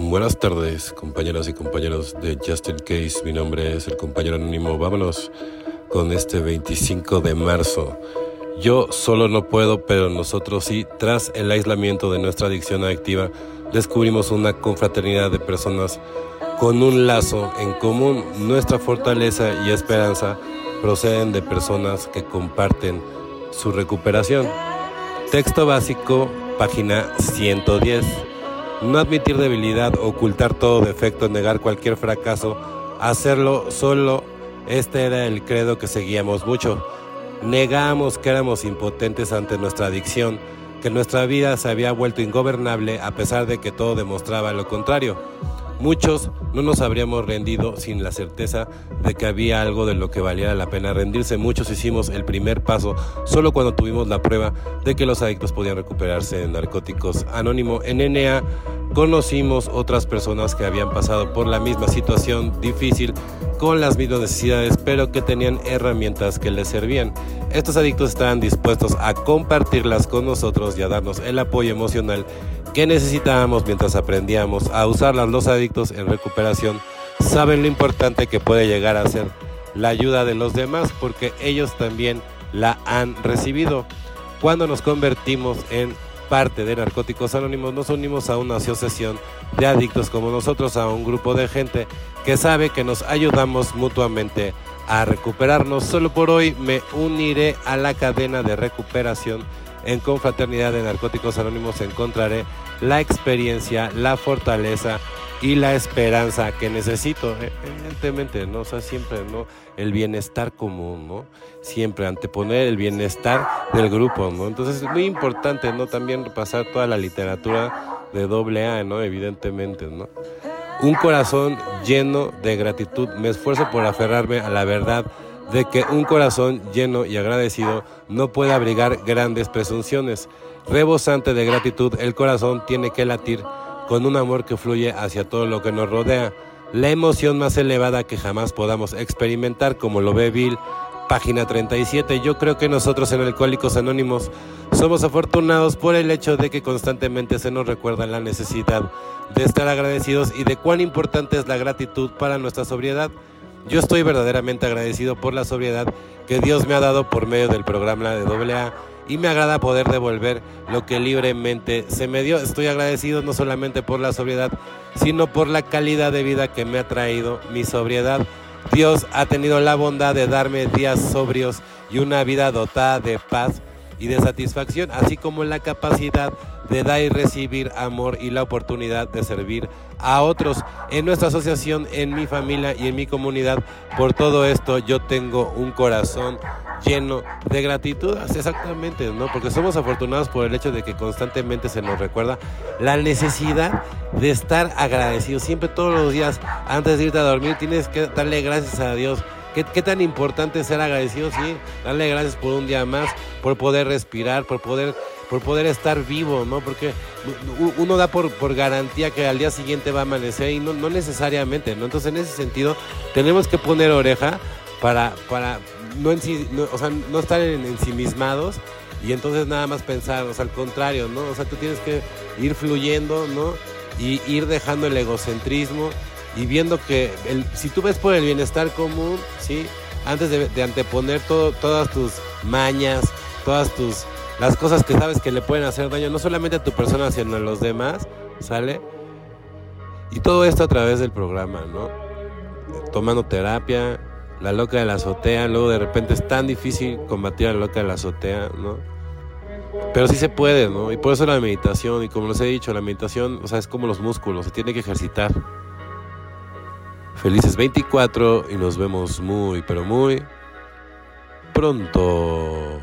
Buenas tardes, compañeras y compañeros de Justin Case. Mi nombre es el compañero anónimo. Vámonos con este 25 de marzo. Yo solo no puedo, pero nosotros sí. Tras el aislamiento de nuestra adicción adictiva, descubrimos una confraternidad de personas con un lazo en común. Nuestra fortaleza y esperanza proceden de personas que comparten su recuperación. Texto básico, página 110. No admitir debilidad, ocultar todo defecto, negar cualquier fracaso, hacerlo solo, este era el credo que seguíamos mucho. Negamos que éramos impotentes ante nuestra adicción, que nuestra vida se había vuelto ingobernable a pesar de que todo demostraba lo contrario. Muchos no nos habríamos rendido sin la certeza de que había algo de lo que valiera la pena rendirse. Muchos hicimos el primer paso solo cuando tuvimos la prueba de que los adictos podían recuperarse de narcóticos. Anónimo en NA conocimos otras personas que habían pasado por la misma situación difícil con las mismas necesidades, pero que tenían herramientas que les servían. Estos adictos estaban dispuestos a compartirlas con nosotros y a darnos el apoyo emocional que necesitábamos mientras aprendíamos a usarlas los adictos en recuperación, saben lo importante que puede llegar a ser la ayuda de los demás porque ellos también la han recibido. Cuando nos convertimos en parte de Narcóticos Anónimos, nos unimos a una asociación de adictos como nosotros, a un grupo de gente que sabe que nos ayudamos mutuamente a recuperarnos. Solo por hoy me uniré a la cadena de recuperación en Confraternidad de Narcóticos Anónimos encontraré la experiencia, la fortaleza y la esperanza que necesito, evidentemente, ¿no? Sea, siempre, ¿no? El bienestar común, ¿no? Siempre anteponer el bienestar del grupo, ¿no? Entonces es muy importante, ¿no? También repasar toda la literatura de doble A, ¿no? Evidentemente, ¿no? Un corazón lleno de gratitud. Me esfuerzo por aferrarme a la verdad de que un corazón lleno y agradecido no puede abrigar grandes presunciones. Rebosante de gratitud, el corazón tiene que latir con un amor que fluye hacia todo lo que nos rodea. La emoción más elevada que jamás podamos experimentar, como lo ve Bill, página 37. Yo creo que nosotros en Alcohólicos Anónimos somos afortunados por el hecho de que constantemente se nos recuerda la necesidad de estar agradecidos y de cuán importante es la gratitud para nuestra sobriedad. Yo estoy verdaderamente agradecido por la sobriedad que Dios me ha dado por medio del programa de AA y me agrada poder devolver lo que libremente se me dio. Estoy agradecido no solamente por la sobriedad, sino por la calidad de vida que me ha traído mi sobriedad. Dios ha tenido la bondad de darme días sobrios y una vida dotada de paz y de satisfacción, así como la capacidad de dar y recibir amor y la oportunidad de servir a otros en nuestra asociación, en mi familia y en mi comunidad. Por todo esto yo tengo un corazón lleno de gratitud, exactamente, ¿no? Porque somos afortunados por el hecho de que constantemente se nos recuerda la necesidad de estar agradecidos. Siempre todos los días antes de irte a dormir tienes que darle gracias a Dios ¿Qué, tan importante es ser agradecido? Sí, darle gracias por un día más, por poder respirar, por poder, por poder estar vivo, ¿no? Porque uno da por, por garantía que al día siguiente va a amanecer y no, no necesariamente, ¿no? Entonces, en ese sentido, tenemos que poner oreja para, para no, o sea, no estar en, ensimismados y entonces nada más pensar, o sea, al contrario, ¿no? O sea, tú tienes que ir fluyendo, ¿no? Y ir dejando el egocentrismo y viendo que el, si tú ves por el bienestar común, ¿sí? Antes de, anteponer todo, todas tus mañas, todas tus las cosas que sabes que le pueden hacer daño, no solamente a tu persona, sino a los demás, ¿sale? Y todo esto a través del programa, ¿no? Tomando terapia, la loca de la azotea, luego de repente es tan difícil combatir a la loca de la azotea, ¿no? Pero sí se puede, ¿no? Y por eso la meditación, y como les he dicho, la meditación, o sea, es como los músculos, se tiene que ejercitar. Felices 24 y nos vemos muy, pero muy pronto.